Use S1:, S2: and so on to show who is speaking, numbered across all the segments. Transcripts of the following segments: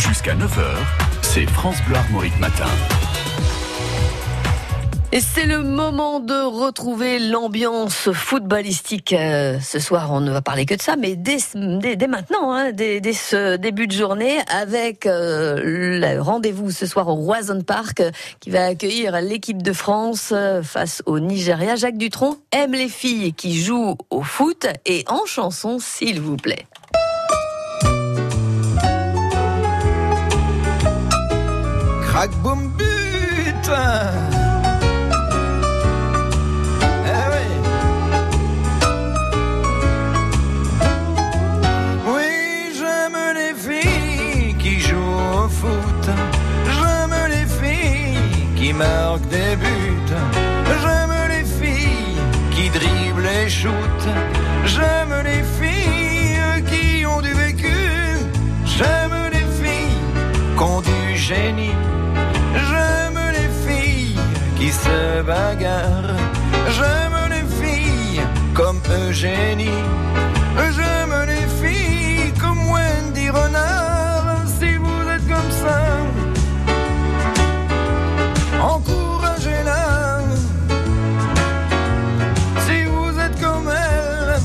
S1: Jusqu'à 9h, c'est France Bleu Armorique Matin.
S2: Et c'est le moment de retrouver l'ambiance footballistique. Euh, ce soir, on ne va parler que de ça, mais dès, dès, dès maintenant, hein, dès, ce début de journée, avec euh, le rendez-vous ce soir au Roison Park, euh, qui va accueillir l'équipe de France face au Nigeria. Jacques Dutronc aime les filles qui jouent au foot et en chanson, s'il vous plaît.
S3: Eh. Oui, j'aime les filles qui jouent au foot. J'aime les filles qui marquent des buts. J'aime les filles qui dribblent et shootent. J'aime les filles J'aime les filles comme Eugénie. J'aime les filles comme Wendy Renard. Si vous êtes comme ça, encouragez-la. Si vous êtes comme elle,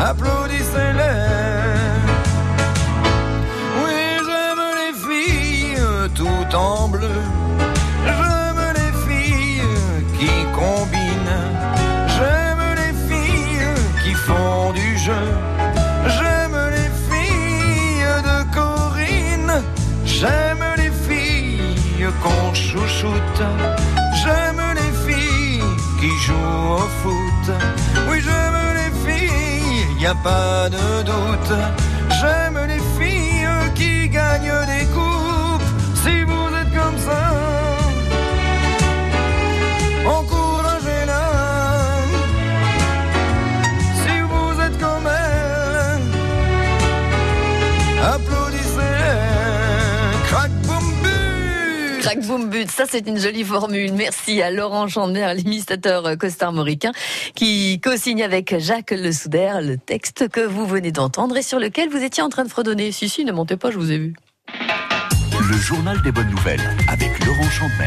S3: applaudissez-les. Oui, j'aime les filles tout en bleu. Qui combinent. J'aime les filles qui font du jeu. J'aime les filles de Corinne. J'aime les filles qu'on chouchoute. J'aime les filles qui jouent au foot. Oui, j'aime les filles, y a pas de doute.
S2: But. Ça c'est une jolie formule. Merci à Laurent Chandler, l'imitateur costarmoricain, qui co-signe avec Jacques Le Souder le texte que vous venez d'entendre et sur lequel vous étiez en train de fredonner. Si, si, ne montez pas, je vous ai vu.
S1: Le journal des bonnes nouvelles avec Laurent Chandler.